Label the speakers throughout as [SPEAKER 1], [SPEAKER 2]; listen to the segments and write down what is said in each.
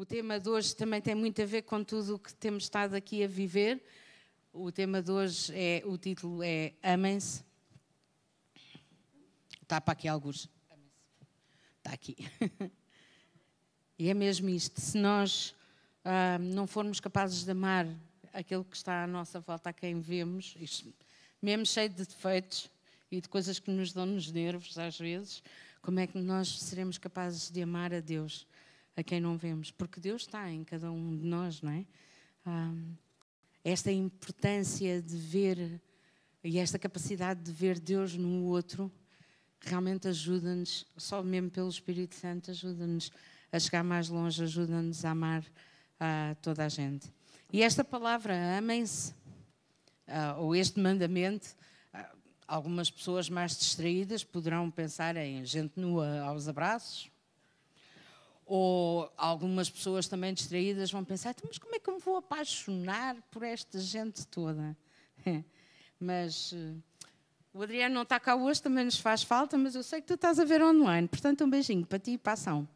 [SPEAKER 1] O tema de hoje também tem muito a ver com tudo o que temos estado aqui a viver. O tema de hoje é, o título é Amem-se. Está para aqui alguns. Está aqui. e é mesmo isto. Se nós ah, não formos capazes de amar aquele que está à nossa volta, a quem vemos, isto, mesmo cheio de defeitos e de coisas que nos dão nos nervos às vezes, como é que nós seremos capazes de amar a Deus, a quem não vemos? Porque Deus está em cada um de nós, não é? Ah, esta importância de ver e esta capacidade de ver Deus no outro realmente ajuda-nos, só mesmo pelo Espírito Santo, ajuda-nos a chegar mais longe, ajuda-nos a amar a toda a gente. E esta palavra, amem-se, uh, ou este mandamento, uh, algumas pessoas mais distraídas poderão pensar em gente nua aos abraços, ou algumas pessoas também distraídas vão pensar, então, mas como é que eu me vou apaixonar por esta gente toda? mas uh, o Adriano não está cá hoje, também nos faz falta, mas eu sei que tu estás a ver online, portanto um beijinho para ti e para a ação.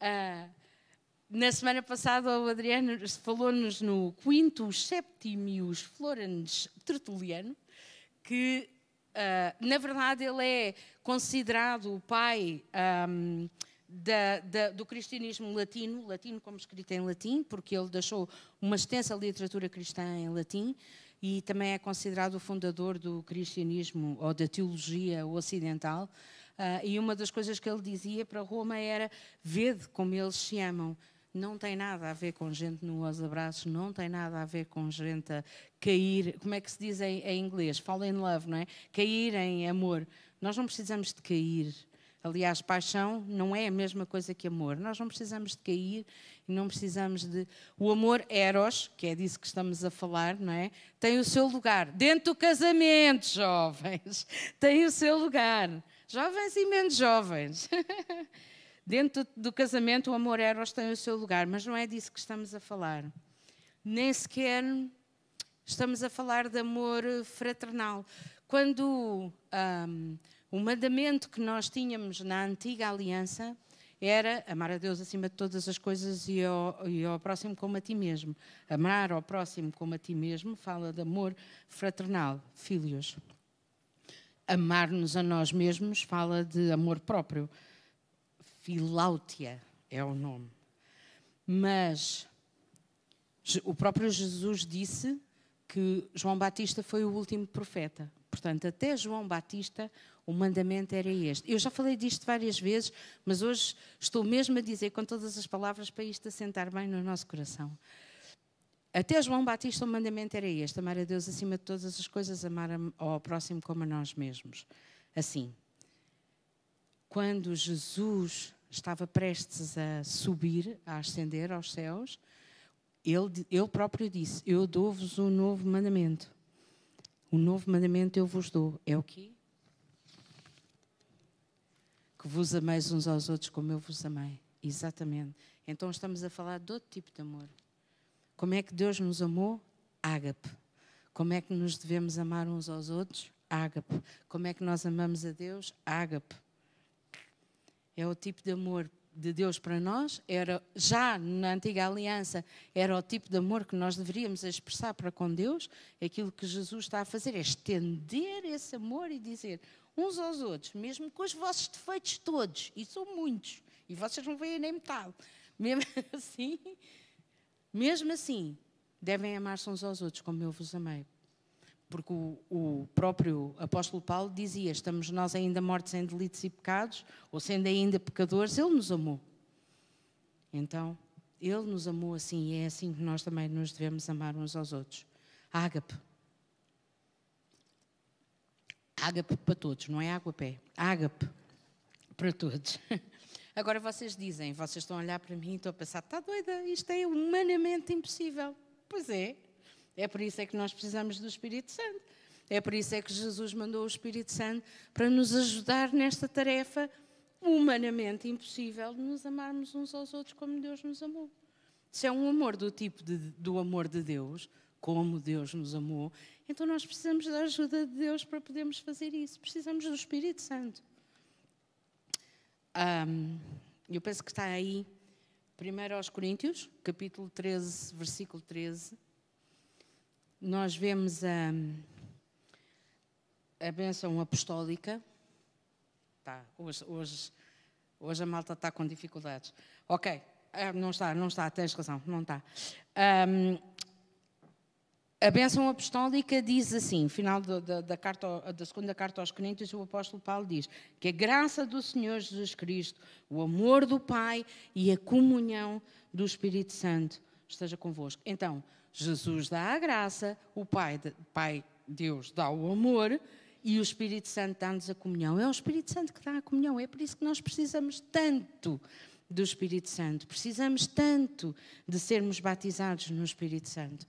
[SPEAKER 1] Uh, na semana passada o Adriano falou-nos no Quinto Septimius Florens Tertuliano, que uh, na verdade ele é considerado o pai um, da, da, do cristianismo latino, latino como escrito em latim, porque ele deixou uma extensa literatura cristã em latim, e também é considerado o fundador do cristianismo ou da teologia ocidental. Uh, e uma das coisas que ele dizia para Roma era: vede como eles se amam. Não tem nada a ver com gente no aos abraços, não tem nada a ver com gente a cair. Como é que se diz em, em inglês? Fall in love, não é? Cair em amor. Nós não precisamos de cair. Aliás, paixão não é a mesma coisa que amor. Nós não precisamos de cair e não precisamos de. O amor eros, que é disso que estamos a falar, não é? Tem o seu lugar. Dentro do casamento, jovens. Tem o seu lugar. Jovens e menos jovens. Dentro do casamento, o amor eros tem o seu lugar, mas não é disso que estamos a falar. Nem sequer estamos a falar de amor fraternal. Quando. Um, o mandamento que nós tínhamos na antiga aliança era amar a Deus acima de todas as coisas e ao, e ao próximo como a ti mesmo. Amar ao próximo como a ti mesmo fala de amor fraternal, filhos. Amar-nos a nós mesmos fala de amor próprio. Filáutia é o nome. Mas o próprio Jesus disse que João Batista foi o último profeta. Portanto, até João Batista, o mandamento era este. Eu já falei disto várias vezes, mas hoje estou mesmo a dizer com todas as palavras para isto assentar bem no nosso coração. Até João Batista, o mandamento era este: amar a Deus acima de todas as coisas, amar ao próximo como a nós mesmos. Assim, quando Jesus estava prestes a subir, a ascender aos céus, ele, ele próprio disse: Eu dou-vos um novo mandamento. Um novo mandamento eu vos dou. É o quê? Que vos ameis uns aos outros como eu vos amei. Exatamente. Então estamos a falar de outro tipo de amor. Como é que Deus nos amou? Ágape. Como é que nos devemos amar uns aos outros? Ágape. Como é que nós amamos a Deus? Ágape. É o tipo de amor de Deus para nós, era já na antiga aliança, era o tipo de amor que nós deveríamos expressar para com Deus. Aquilo que Jesus está a fazer é estender esse amor e dizer uns aos outros, mesmo com os vossos defeitos todos, e são muitos, e vocês não veem nem metade. Mesmo assim, mesmo assim, devem amar-se uns aos outros como eu vos amei. Porque o, o, próprio apóstolo Paulo dizia: estamos nós ainda mortos em delitos e pecados, ou sendo ainda pecadores, ele nos amou. Então, ele nos amou assim, e é assim que nós também nos devemos amar uns aos outros. Ágape. Ágape para todos, não é água pé. Ágape para todos. Agora vocês dizem, vocês estão a olhar para mim e estão a pensar: está doida, isto é humanamente impossível. Pois é, é por isso é que nós precisamos do Espírito Santo. É por isso é que Jesus mandou o Espírito Santo para nos ajudar nesta tarefa humanamente impossível de nos amarmos uns aos outros como Deus nos amou. Se é um amor do tipo de, do amor de Deus, como Deus nos amou, então nós precisamos da ajuda de Deus para podermos fazer isso. Precisamos do Espírito Santo. Um, eu penso que está aí Primeiro aos Coríntios, capítulo 13, versículo 13, nós vemos a, a bênção apostólica. Tá, hoje, hoje, hoje a malta está com dificuldades. Ok, ah, não está, não está, tens razão, não está. Um, a bênção apostólica diz assim, final da, da, da, carta, da segunda carta aos Coríntios, o apóstolo Paulo diz que a graça do Senhor Jesus Cristo, o amor do Pai e a comunhão do Espírito Santo esteja convosco. Então, Jesus dá a graça, o Pai, Pai Deus dá o amor e o Espírito Santo dá-nos a comunhão. É o Espírito Santo que dá a comunhão, é por isso que nós precisamos tanto do Espírito Santo, precisamos tanto de sermos batizados no Espírito Santo.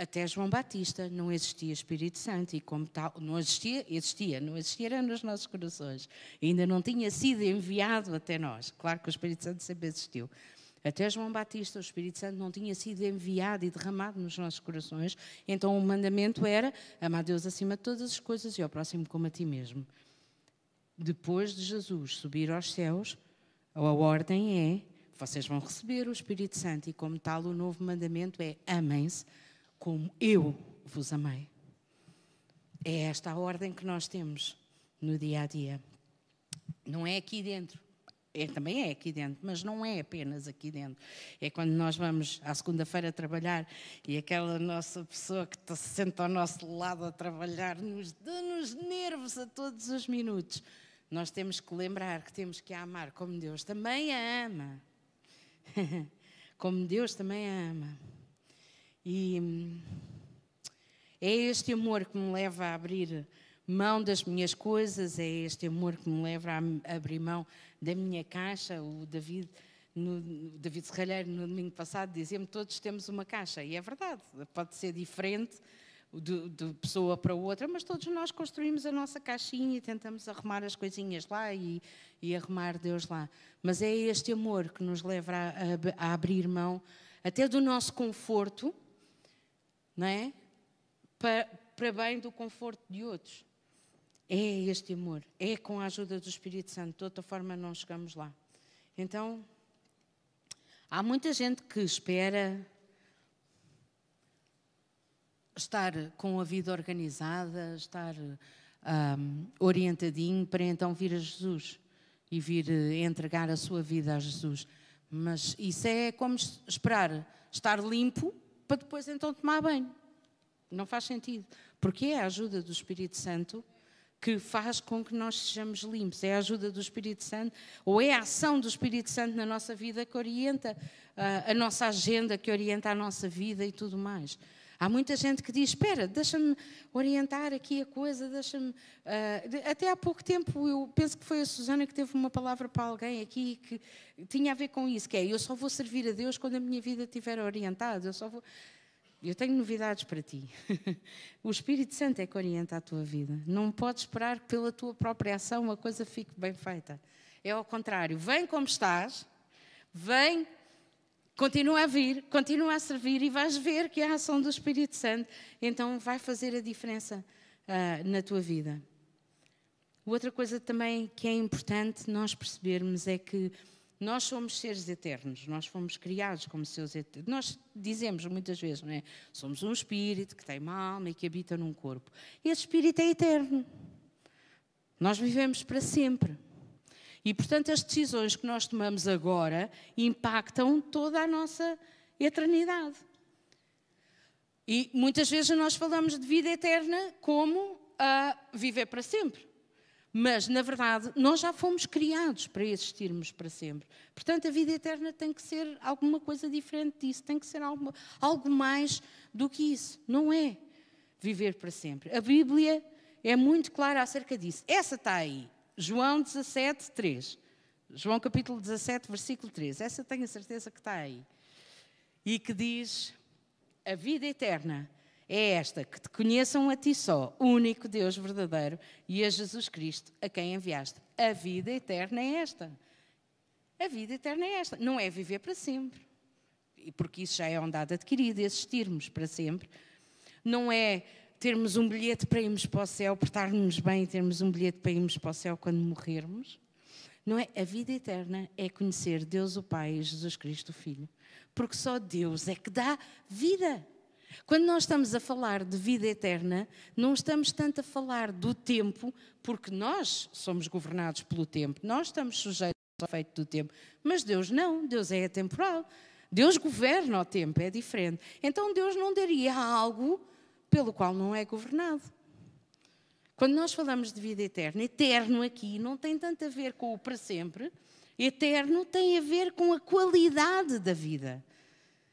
[SPEAKER 1] Até João Batista não existia Espírito Santo e como tal, não existia, existia, não existia nos nossos corações. Ainda não tinha sido enviado até nós. Claro que o Espírito Santo sempre existiu. Até João Batista, o Espírito Santo não tinha sido enviado e derramado nos nossos corações. Então o mandamento era amar Deus acima de todas as coisas e ao próximo como a ti mesmo. Depois de Jesus subir aos céus, a ordem é: vocês vão receber o Espírito Santo e como tal o novo mandamento é amem-se como eu vos amei. É esta a ordem que nós temos no dia a dia. Não é aqui dentro. É, também é aqui dentro, mas não é apenas aqui dentro. É quando nós vamos à segunda-feira trabalhar e aquela nossa pessoa que se senta ao nosso lado a trabalhar nos dá-nos nervos a todos os minutos. Nós temos que lembrar que temos que amar como Deus também a ama. como Deus também a ama. E hum, é este amor que me leva a abrir mão das minhas coisas, é este amor que me leva a abrir mão da minha caixa. O David, no, David Serralheiro, no domingo passado, dizia-me: Todos temos uma caixa. E é verdade, pode ser diferente de, de, pessoa para outra, mas todos nós construímos a nossa caixinha e tentamos arrumar as coisinhas lá e, e arrumar Deus lá. Mas é este amor que nos leva a, a, a abrir mão até do nosso conforto não é? Para, para bem do conforto de outros. É este amor, é com a ajuda do Espírito Santo, de outra forma não chegamos lá. Então, há muita gente que espera estar com a vida organizada, estar um, orientadinho para então vir a Jesus e vir eh, entregar a sua vida a Jesus. Mas isso é como esperar estar limpo para depois então tomar banho. Não faz sentido. Porque é a ajuda do Espírito Santo que faz com que nós sejamos limpos. É a ajuda do Espírito Santo, ou é a ação do Espírito Santo na nossa vida que orienta uh, a nossa agenda, que orienta a nossa vida e tudo mais. Há muita gente que diz: Espera, deixa-me orientar aqui a coisa, deixa-me. Uh, até há pouco tempo, eu penso que foi a Susana que teve uma palavra para alguém aqui que tinha a ver com isso: que é, eu só vou servir a Deus quando a minha vida estiver orientada, eu só vou. Eu tenho novidades para ti. O Espírito Santo é que orienta a tua vida. Não podes esperar que pela tua própria ação a coisa fique bem feita. É ao contrário. Vem como estás, vem Continua a vir, continua a servir e vais ver que a ação do Espírito Santo então vai fazer a diferença uh, na tua vida. Outra coisa também que é importante nós percebermos é que nós somos seres eternos, nós fomos criados como seres eternos. Nós dizemos muitas vezes, não é? Somos um espírito que tem uma alma e que habita num corpo. Esse espírito é eterno. Nós vivemos para sempre. E, portanto, as decisões que nós tomamos agora impactam toda a nossa eternidade. E muitas vezes nós falamos de vida eterna como a viver para sempre. Mas, na verdade, nós já fomos criados para existirmos para sempre. Portanto, a vida eterna tem que ser alguma coisa diferente disso, tem que ser algo, algo mais do que isso. Não é viver para sempre. A Bíblia é muito clara acerca disso. Essa está aí. João 17, 3. João capítulo 17, versículo 3. Essa tenho a certeza que está aí. E que diz: A vida eterna é esta, que te conheçam a ti só, único Deus verdadeiro, e a Jesus Cristo, a quem enviaste. A vida eterna é esta. A vida eterna é esta. Não é viver para sempre. Porque isso já é um dado adquirido, existirmos para sempre. Não é termos um bilhete para irmos para o céu, portarmos bem, termos um bilhete para irmos para o céu quando morrermos. Não é? A vida eterna é conhecer Deus o Pai e Jesus Cristo o Filho. Porque só Deus é que dá vida. Quando nós estamos a falar de vida eterna, não estamos tanto a falar do tempo, porque nós somos governados pelo tempo, nós estamos sujeitos ao efeito do tempo, mas Deus não, Deus é atemporal. Deus governa o tempo, é diferente. Então Deus não daria algo pelo qual não é governado. Quando nós falamos de vida eterna, eterno aqui não tem tanto a ver com o para sempre, eterno tem a ver com a qualidade da vida.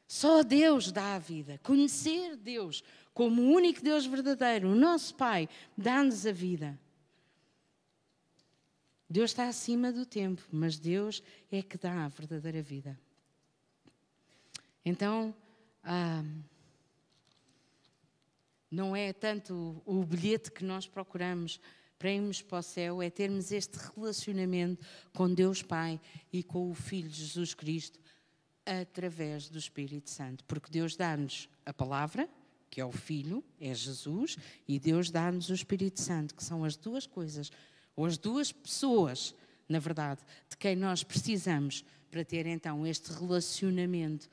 [SPEAKER 1] Só Deus dá a vida. Conhecer Deus como o único Deus verdadeiro, o nosso Pai, dá-nos a vida. Deus está acima do tempo, mas Deus é que dá a verdadeira vida. Então, ah, não é tanto o bilhete que nós procuramos para irmos para o céu, é termos este relacionamento com Deus Pai e com o Filho Jesus Cristo através do Espírito Santo. Porque Deus dá-nos a palavra, que é o Filho, é Jesus, e Deus dá-nos o Espírito Santo, que são as duas coisas, ou as duas pessoas, na verdade, de quem nós precisamos para ter então este relacionamento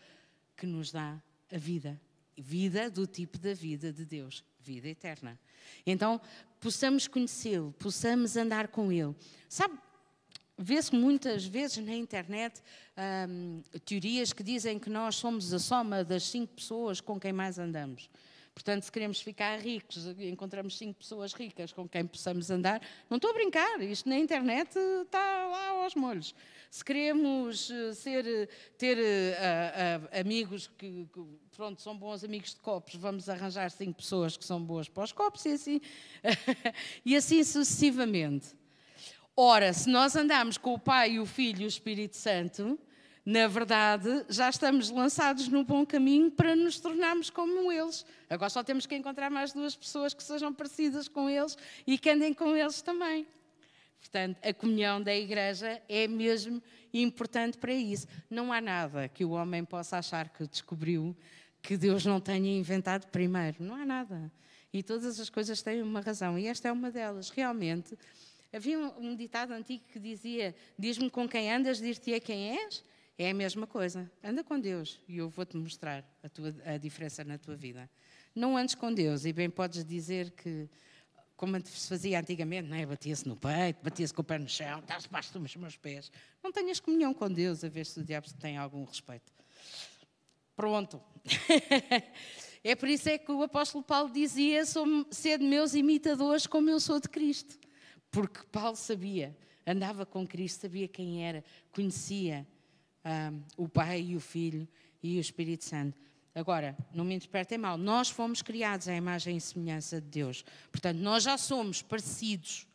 [SPEAKER 1] que nos dá a vida. Vida do tipo da vida de Deus, vida eterna. Então, possamos conhecê-lo, possamos andar com ele. Sabe, Vê-se muitas vezes na internet hum, teorias que dizem que nós somos a soma das cinco pessoas com quem mais andamos. Portanto, se queremos ficar ricos, encontramos cinco pessoas ricas com quem possamos andar. Não estou a brincar, isto na internet está lá aos molhos. Se queremos eh, ser, eh, ter uh, uh, amigos que, que, pronto, são bons amigos de copos, vamos arranjar cinco pessoas que são boas para os copos e assim, e assim sucessivamente. Ora, se nós andamos com o Pai, o Filho e o Espírito Santo, na verdade, já estamos lançados no bom caminho para nos tornarmos como eles. Agora só temos que encontrar mais duas pessoas que sejam parecidas com eles e que andem com eles também. Portanto, a comunhão da igreja é mesmo importante para isso. Não há nada que o homem possa achar que descobriu que Deus não tenha inventado primeiro. Não há nada. E todas as coisas têm uma razão. E esta é uma delas. Realmente, Havia um, ditado antigo que dizia: Diz-me com quem andas, dir-te-ei quem és. É a mesma coisa. Anda com Deus e eu vou-te mostrar a, tua, a diferença na tua vida. Não andes com Deus e bem podes dizer que, como se fazia antigamente, não é? batia-se no peito, batia-se com o pé no chão, estás debaixo dos meus pés. Não tenhas comunhão com Deus a ver se o diabo tem algum respeito. Pronto. é por isso é que o apóstolo Paulo dizia: Sede meus imitadores como eu sou de Cristo. Porque Paulo sabia, andava com Cristo, sabia quem era, conhecia um, o Pai e o Filho e o Espírito Santo. Agora, não me interpretem mal, nós fomos criados à imagem e semelhança de Deus. Portanto, nós já somos parecidos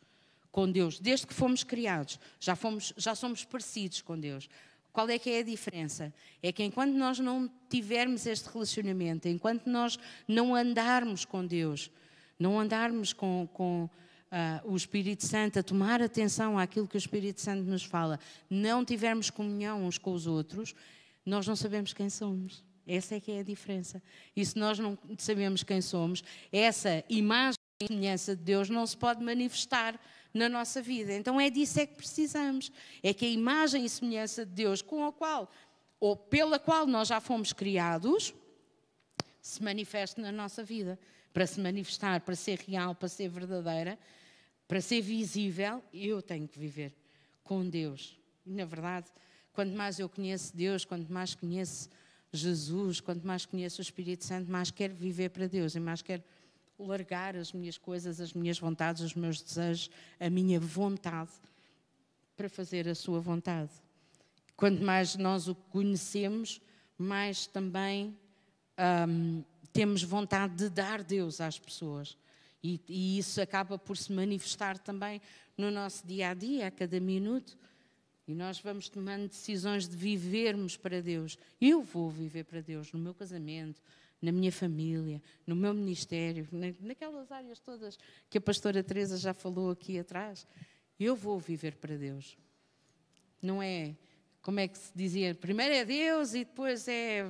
[SPEAKER 1] com Deus, desde que fomos criados, já, fomos, já somos parecidos com Deus. Qual é que é a diferença? É que enquanto nós não tivermos este relacionamento, enquanto nós não andarmos com Deus, não andarmos com, com uh, o Espírito Santo, a tomar atenção àquilo que o Espírito Santo nos fala, não tivermos comunhão uns com os outros, nós não sabemos quem somos. Essa é que é a diferença. E se nós não sabemos quem somos, essa imagem e semelhança de Deus não se pode manifestar na nossa vida. Então é disso é que precisamos. É que a imagem e semelhança de Deus com a qual ou pela qual nós já fomos criados se manifeste na nossa vida. Para se manifestar, para ser real, para ser verdadeira, para ser visível, eu tenho que viver com Deus. E, na verdade, quanto mais eu conheço Deus, quanto mais conheço Jesus, quanto mais conheço o Espírito Santo, mais quero viver para Deus e mais quero largar as minhas coisas, as minhas vontades, os meus desejos, a minha vontade para fazer a sua vontade. Quanto mais nós o conhecemos, mais também hum, temos vontade de dar Deus às pessoas. E, e, isso acaba por se manifestar também no nosso dia a dia, a cada minuto. E nós vamos tomando decisões de vivermos para Deus. Eu vou viver para Deus no meu casamento, na minha família, no meu ministério, naquelas áreas todas que a pastora Teresa já falou aqui atrás. Eu vou viver para Deus. Não é como é que se dizia, primeiro é Deus e depois é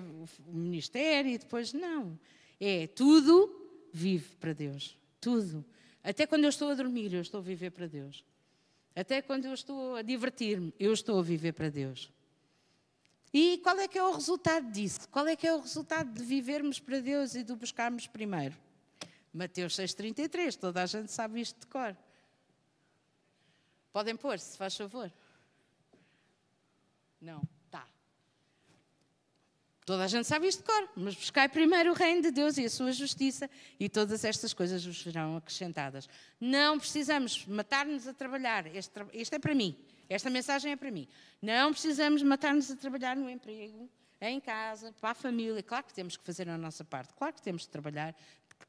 [SPEAKER 1] o ministério e depois não. É tudo vive para Deus. Tudo. Até quando eu estou a dormir, eu estou a viver para Deus. Até quando eu estou a divertir-me, eu estou a viver para Deus. E qual é que é o resultado disso? Qual é que é o resultado de vivermos para Deus e de o buscarmos primeiro? Mateus 6,33, toda a gente sabe isto de cor. Podem pôr, se faz favor. Não. Toda a gente sabe isto de cor, mas buscai primeiro o reino de Deus e a sua justiça e todas estas coisas vos serão acrescentadas. Não precisamos matar-nos a trabalhar. Este, este é para mim. Esta mensagem é para mim. Não precisamos matar-nos a trabalhar no emprego, em casa, para a família. Claro que temos que fazer a nossa parte. Claro que temos que trabalhar,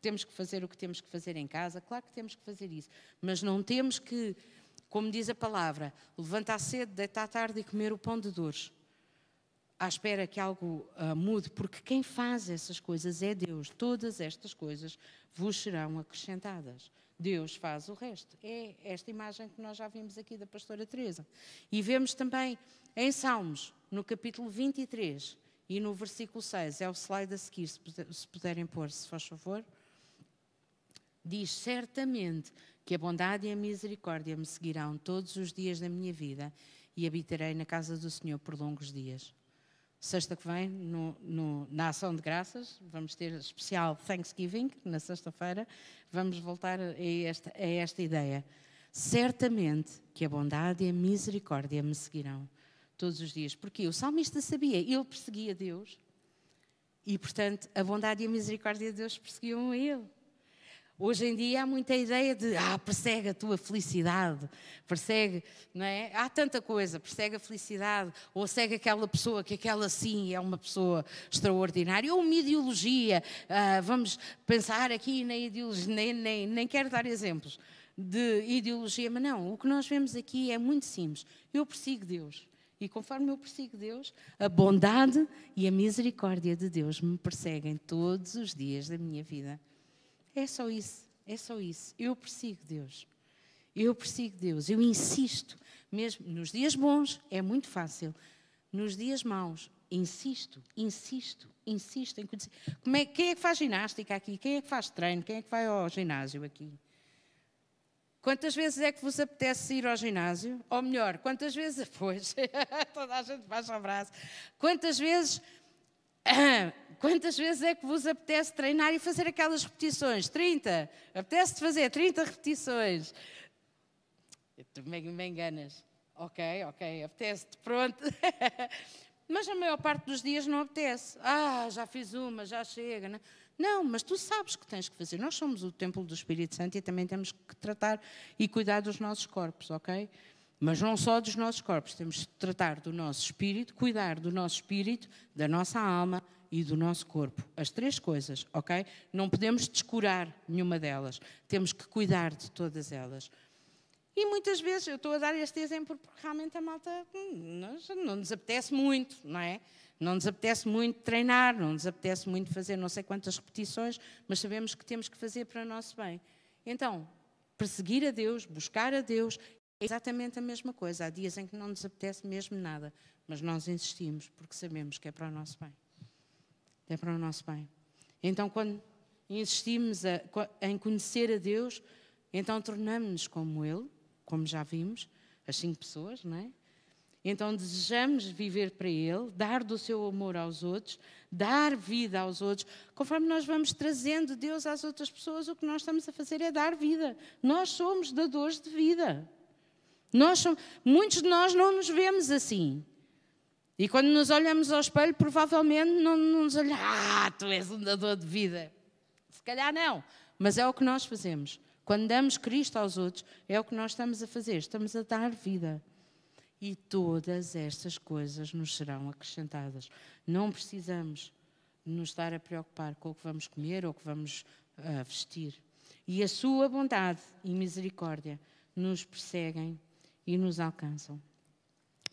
[SPEAKER 1] temos que fazer o que temos que fazer em casa. Claro que temos que fazer isso. Mas não temos que, como diz a palavra, levantar cedo, deitar tarde e comer o pão de dores. À espera que algo uh, mude, porque quem faz essas coisas é Deus. Todas estas coisas vos serão acrescentadas. Deus faz o resto. É esta imagem que nós já vimos aqui da pastora Teresa. E vemos também em Salmos, no capítulo 23 e no versículo 6, é o slide a seguir, se puderem pôr, se faz favor. Diz: Certamente que a bondade e a misericórdia me seguirão todos os dias da minha vida e habitarei na casa do Senhor por longos dias sexta que vem, no, no, na ação de graças, vamos ter especial Thanksgiving, na sexta-feira, vamos voltar a esta, a esta ideia. Certamente que a bondade e a misericórdia me seguirão todos os dias. Porque o salmista sabia, ele perseguia Deus, e portanto a bondade e a misericórdia de Deus perseguiam ele. Hoje em dia há muita ideia de, ah, persegue a tua felicidade, persegue, não é? Há tanta coisa, persegue a felicidade, ou segue aquela pessoa que aquela sim é uma pessoa extraordinária, ou uma ideologia, ah, vamos pensar aqui na ideologia, nem, nem, nem quero dar exemplos de ideologia, mas não, o que nós vemos aqui é muito simples. Eu persigo Deus. E conforme eu persigo Deus, a bondade e a misericórdia de Deus me perseguem todos os dias da minha vida. É só isso, é só isso. Eu persigo Deus. Eu persigo Deus, eu insisto, mesmo nos dias bons é muito fácil, nos dias maus, insisto, insisto, insisto em conhecer. Como é, quem é que faz ginástica aqui? Quem é que faz treino? Quem é que vai ao ginásio aqui? Quantas vezes é que vos apetece ir ao ginásio? Ou melhor, quantas vezes. Pois, toda a gente baixa o braço. Quantas vezes Quantas vezes é que vos apetece treinar e fazer aquelas repetições? 30. Apetece-te fazer 30 repetições. Tu me, enganas. Ok, ok, apetece-te, pronto. mas a maior parte dos dias não apetece. Ah, já fiz uma, já chega. Não, não mas tu sabes que tens que fazer. Nós somos o templo do Espírito Santo e também temos que tratar e cuidar dos nossos corpos, ok? Mas não só dos nossos corpos, temos que tratar do nosso espírito, cuidar do nosso espírito, da nossa alma e do nosso corpo. As três coisas, ok? Não podemos descurar nenhuma delas. Temos que cuidar de todas elas. E muitas vezes, eu estou a dar este exemplo porque realmente a malta hum, não nos apetece muito, não é? Não nos apetece muito treinar, não nos apetece muito fazer não sei quantas repetições, mas sabemos que temos que fazer para o nosso bem. Então, perseguir a Deus, buscar a Deus é exatamente a mesma coisa. Há dias em que não nos apetece mesmo nada, mas nós insistimos porque sabemos que é para o nosso bem. É para o nosso bem. Então, quando insistimos a, em conhecer a Deus, então tornamos-nos como Ele, como já vimos, as cinco pessoas, não é? Então desejamos viver para Ele, dar do seu amor aos outros, dar vida aos outros. Conforme nós vamos trazendo Deus às outras pessoas, o que nós estamos a fazer é dar vida. Nós somos dadores de vida. Nós muitos de nós não nos vemos assim. E quando nos olhamos ao espelho, provavelmente não, não nos olhamos, ah, tu és um dador de vida. Se calhar não, mas é o que nós fazemos. Quando damos Cristo aos outros, é o que nós estamos a fazer, estamos a dar vida. E todas estas coisas nos serão acrescentadas. Não precisamos nos estar a preocupar com o que vamos comer ou o que vamos uh, vestir. E a sua bondade e misericórdia nos perseguem e nos alcançam.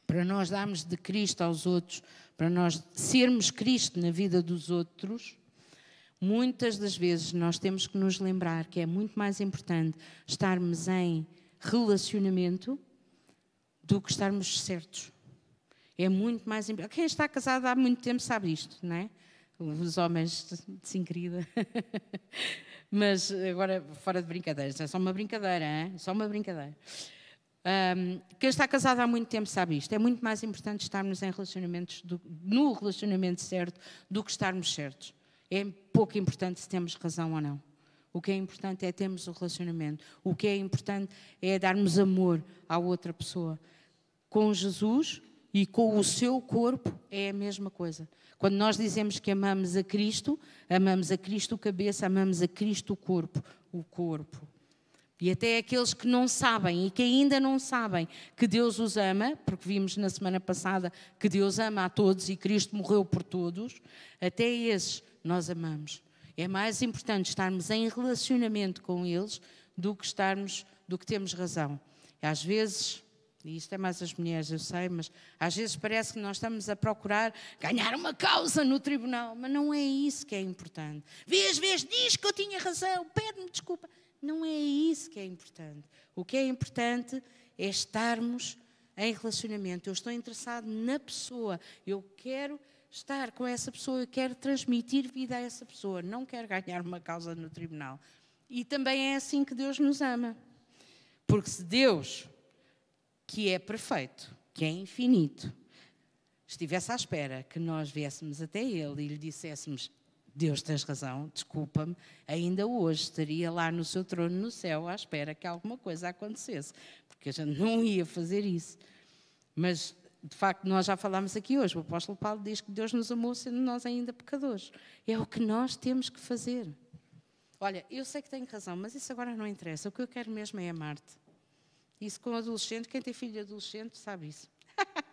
[SPEAKER 1] Para nós darmos de Cristo aos outros, para nós sermos Cristo na vida dos outros, muitas das vezes nós temos que nos lembrar que é muito mais importante estarmos em relacionamento do que estarmos certos. É muito mais importante. Quem está casado há muito tempo sabe isto, não é? Os homens, sim, querida. Mas agora, fora de brincadeiras, é só uma brincadeira, é só uma brincadeira. Um, quem está casado há muito tempo sabe isto. É muito mais importante estarmos em relacionamentos do, no relacionamento certo do que estarmos certos. É pouco importante se temos razão ou não. O que é importante é termos o relacionamento. O que é importante é darmos amor à outra pessoa. Com Jesus e com o seu corpo é a mesma coisa. Quando nós dizemos que amamos a Cristo, amamos a Cristo cabeça, amamos a Cristo o corpo, o corpo. E até aqueles que não sabem e que ainda não sabem que Deus os ama, porque vimos na semana passada que Deus ama a todos e Cristo morreu por todos, até esses nós amamos. É mais importante estarmos em relacionamento com eles do que estarmos, do que termos razão. E às vezes, e isto é mais as mulheres, eu sei, mas às vezes parece que nós estamos a procurar ganhar uma causa no tribunal, mas não é isso que é importante. Vês, vês, diz que eu tinha razão, pede-me desculpa. Não é isso que é importante. O que é importante é estarmos em relacionamento. Eu estou interessado na pessoa. Eu quero estar com essa pessoa, eu quero transmitir vida a essa pessoa. Não quero ganhar uma causa no tribunal. E também é assim que Deus nos ama. Porque se Deus, que é perfeito, que é infinito, estivesse à espera que nós viéssemos até Ele e lhe disséssemos: Deus, tens razão, desculpa-me, ainda hoje estaria lá no seu trono no céu à espera que alguma coisa acontecesse, porque a gente não ia fazer isso. Mas, de facto, nós já falámos aqui hoje, o apóstolo Paulo diz que Deus nos amou sendo nós ainda pecadores. É o que nós temos que fazer. Olha, eu sei que tenho razão, mas isso agora não interessa. O que eu quero mesmo é amar-te. Isso com adolescente, quem tem filho adolescente sabe isso.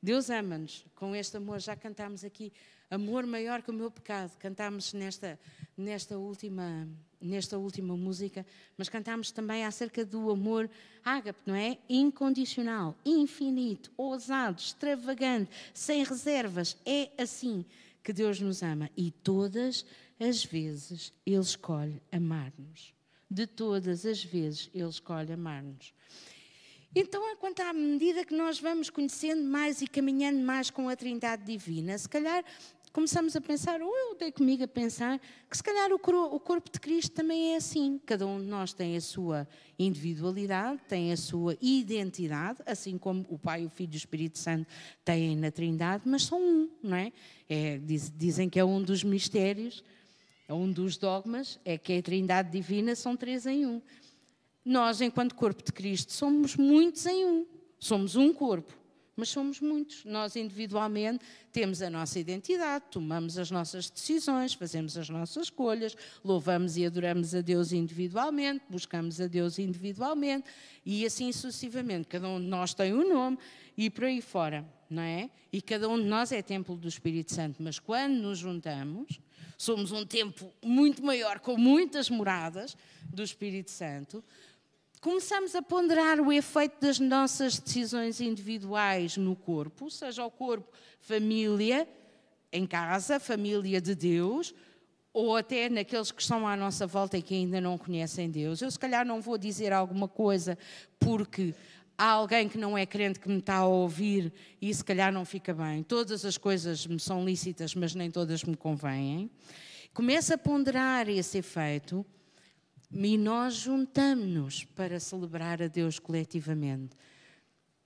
[SPEAKER 1] Deus ama-nos com este amor, já cantámos aqui amor maior que o meu pecado. Cantámos nesta, nesta, última, nesta última música, mas cantámos também acerca do amor ágape, não é? Incondicional, infinito, ousado, extravagante, sem reservas. É assim que Deus nos ama e todas as vezes Ele escolhe amar-nos. De todas as vezes Ele escolhe amar-nos. Então, quanto à medida que nós vamos conhecendo mais e caminhando mais com a Trindade Divina, se calhar começamos a pensar, ou eu dei comigo a pensar, que se calhar o corpo de Cristo também é assim. Cada um de nós tem a sua individualidade, tem a sua identidade, assim como o Pai, o Filho e o Espírito Santo têm na Trindade, mas são um, não é? é dizem que é um dos mistérios, é um dos dogmas, é que a Trindade Divina são três em um. Nós, enquanto corpo de Cristo, somos muitos em um. Somos um corpo mas somos muitos. Nós, individualmente, temos a nossa identidade, tomamos as nossas decisões, fazemos as nossas escolhas, louvamos e adoramos a Deus individualmente, buscamos a Deus individualmente e assim sucessivamente. Cada um de nós tem um nome e por aí fora, não é? E cada um de nós é templo do Espírito Santo, mas quando nos juntamos, somos um templo muito maior, com muitas moradas do Espírito Santo começamos a ponderar o efeito das nossas decisões individuais no corpo, seja o corpo família, em casa, família de Deus, ou até naqueles que estão à nossa volta e que ainda não conhecem Deus. Eu, se calhar, não vou dizer alguma coisa porque há alguém que não é crente que me está a ouvir e se calhar não fica bem. Todas as coisas me são lícitas, mas nem todas me convêm. Começa a ponderar esse efeito e nós juntamos-nos para celebrar a Deus coletivamente.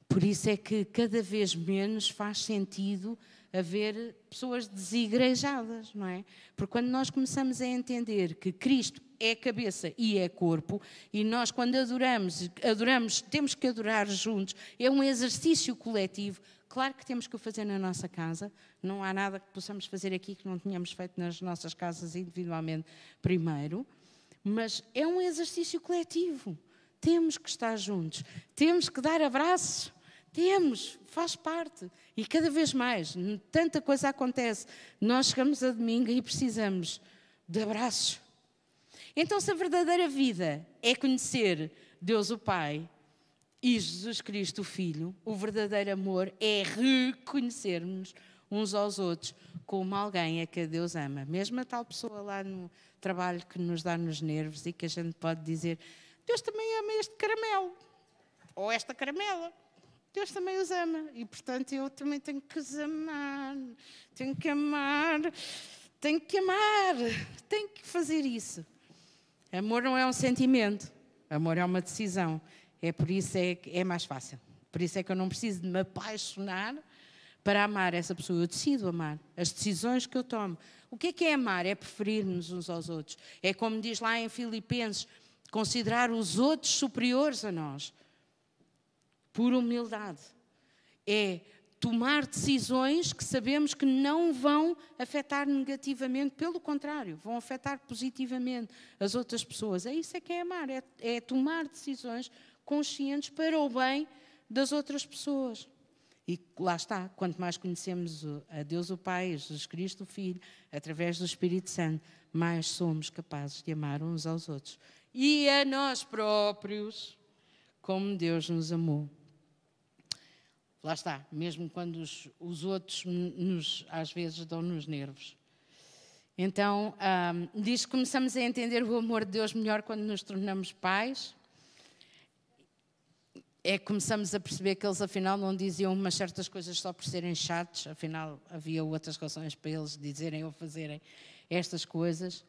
[SPEAKER 1] Por isso é que cada vez menos faz sentido haver pessoas desigrejadas, não é? Porque quando nós começamos a entender que Cristo é cabeça e é corpo, e nós quando adoramos, adoramos, temos que adorar juntos, é um exercício coletivo. Claro que temos que o fazer na nossa casa, não há nada que possamos fazer aqui que não tenhamos feito nas nossas casas individualmente primeiro mas é um exercício coletivo. Temos que estar juntos, temos que dar abraços, temos, faz parte. E cada vez mais, tanta coisa acontece. Nós chegamos a domingo e precisamos de abraços. Então, se a verdadeira vida é conhecer Deus o Pai e Jesus Cristo o Filho, o verdadeiro amor é reconhecermos uns aos outros como alguém a que Deus ama. Mesmo a tal pessoa lá no, trabalho que nos dá nos nervos e que a gente pode dizer: Deus também ama este caramelo, ou esta caramela. Deus também os ama e, portanto, eu também tenho que os amar, tenho que amar, tenho que amar, tenho que fazer isso. Amor não é um sentimento, amor é uma decisão. É por isso é é mais fácil. Por isso é que eu não preciso de me apaixonar para amar essa pessoa. Eu decido amar. As decisões que eu tomo. O que é que é amar? É preferir-nos uns aos outros. É como diz lá em Filipenses, considerar os outros superiores a nós. Por humildade. É tomar decisões que sabemos que não vão afetar negativamente, pelo contrário, vão afetar positivamente as outras pessoas. É isso é que é amar, é, é tomar decisões conscientes para o bem das outras pessoas. E lá está, quanto mais conhecemos a Deus o Pai, Jesus Cristo o Filho, através do Espírito Santo, mais somos capazes de amar uns aos outros. E a nós próprios, como Deus nos amou. Lá está, mesmo quando os, os outros nos, às vezes dão nos nervos. Então, um, diz que começamos a entender o amor de Deus melhor quando nos tornamos pais. É que começamos a perceber que eles, afinal, não diziam umas certas coisas só por serem chatos, afinal, havia outras razões para eles dizerem ou fazerem estas coisas.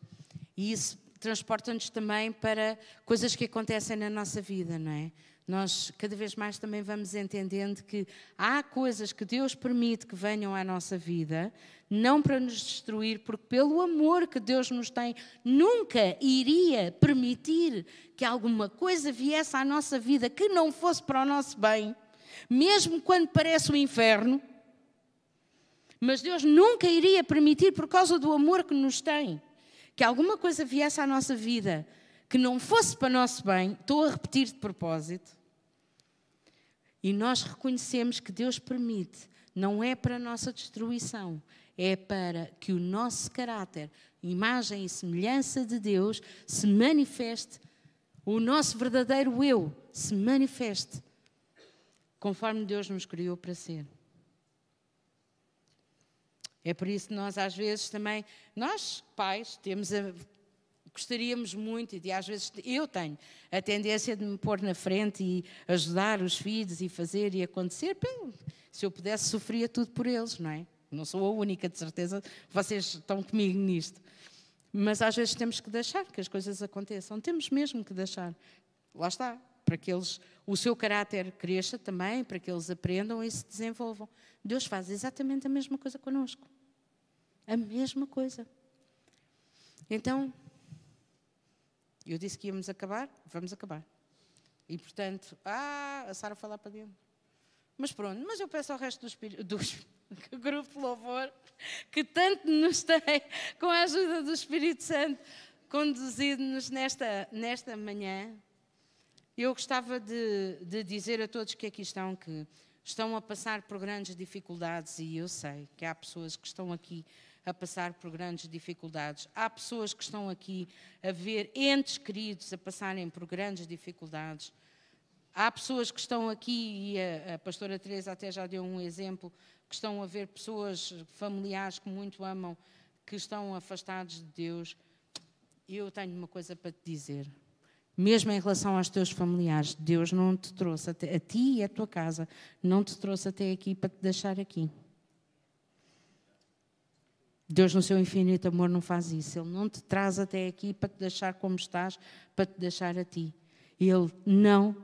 [SPEAKER 1] E isso transporta-nos também para coisas que acontecem na nossa vida, não é? Nós cada vez mais também vamos entendendo que há coisas que Deus permite que venham à nossa vida, não para nos destruir, porque pelo amor que Deus nos tem, nunca iria permitir que alguma coisa viesse à nossa vida que não fosse para o nosso bem, mesmo quando parece o inferno. Mas Deus nunca iria permitir, por causa do amor que nos tem, que alguma coisa viesse à nossa vida que não fosse para nosso bem, estou a repetir de propósito, e nós reconhecemos que Deus permite, não é para a nossa destruição, é para que o nosso caráter, imagem e semelhança de Deus, se manifeste, o nosso verdadeiro eu se manifeste, conforme Deus nos criou para ser. É por isso que nós, às vezes, também, nós, pais, temos a gostaríamos muito, e às vezes eu tenho a tendência de me pôr na frente e ajudar os filhos e fazer e acontecer. Se eu pudesse, sofria tudo por eles, não é? Não sou a única, de certeza, vocês estão comigo nisto. Mas às vezes temos que deixar que as coisas aconteçam, temos mesmo que deixar. Lá está, para que eles, o seu caráter cresça também, para que eles aprendam e se desenvolvam. Deus faz exatamente a mesma coisa connosco. A mesma coisa. Então, eu disse que íamos acabar, vamos acabar. E portanto, ah, a Sara falar para dentro. Mas pronto, mas eu peço ao resto do grupo de louvor que tanto nos tem, com a ajuda do Espírito Santo, conduzido-nos nesta, nesta manhã. Eu gostava de, de dizer a todos que aqui estão que estão a passar por grandes dificuldades e eu sei que há pessoas que estão aqui a passar por grandes dificuldades. Há pessoas que estão aqui a ver entes queridos a passarem por grandes dificuldades. Há pessoas que estão aqui, e a, a pastora Teresa até já deu um exemplo, que estão a ver pessoas familiares que muito amam, que estão afastados de Deus. Eu tenho uma coisa para te dizer. Mesmo em relação aos teus familiares, Deus não te trouxe até, a ti e a tua casa, não te trouxe até aqui para te deixar aqui. Deus, no seu infinito amor, não faz isso. Ele não te traz até aqui para te deixar como estás, para te deixar a ti. Ele não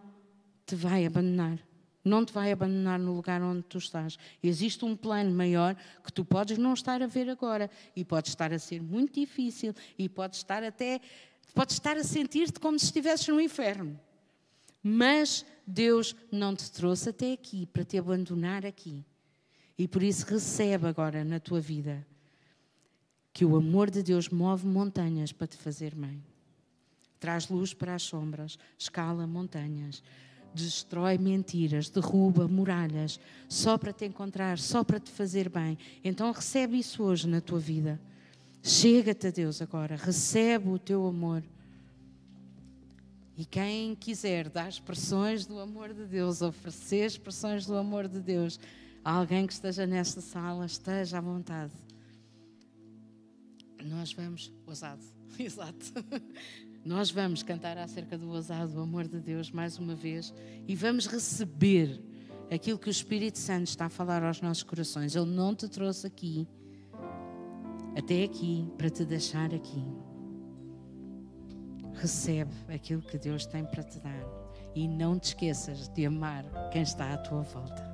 [SPEAKER 1] te vai abandonar. Não te vai abandonar no lugar onde tu estás. Existe um plano maior que tu podes não estar a ver agora e pode estar a ser muito difícil e pode estar até pode estar a sentir-te como se estivesses no inferno. Mas Deus não te trouxe até aqui para te abandonar aqui. E por isso recebe agora na tua vida que o amor de Deus move montanhas para te fazer bem. Traz luz para as sombras, escala montanhas, destrói mentiras, derruba muralhas, só para te encontrar, só para te fazer bem. Então recebe isso hoje na tua vida. Chega-te a Deus agora, recebe o teu amor. E quem quiser dar expressões do amor de Deus, oferecer expressões do amor de Deus, a alguém que esteja nesta sala, esteja à vontade nós vamos, ousado, exato. Nós vamos cantar acerca do ousado, do amor de Deus, mais uma vez, e vamos receber aquilo que o Espírito Santo está a falar aos nossos corações. Ele não te trouxe aqui, até aqui, para te deixar aqui. Recebe aquilo que Deus tem para te dar. e não te esqueças de amar quem está à tua volta.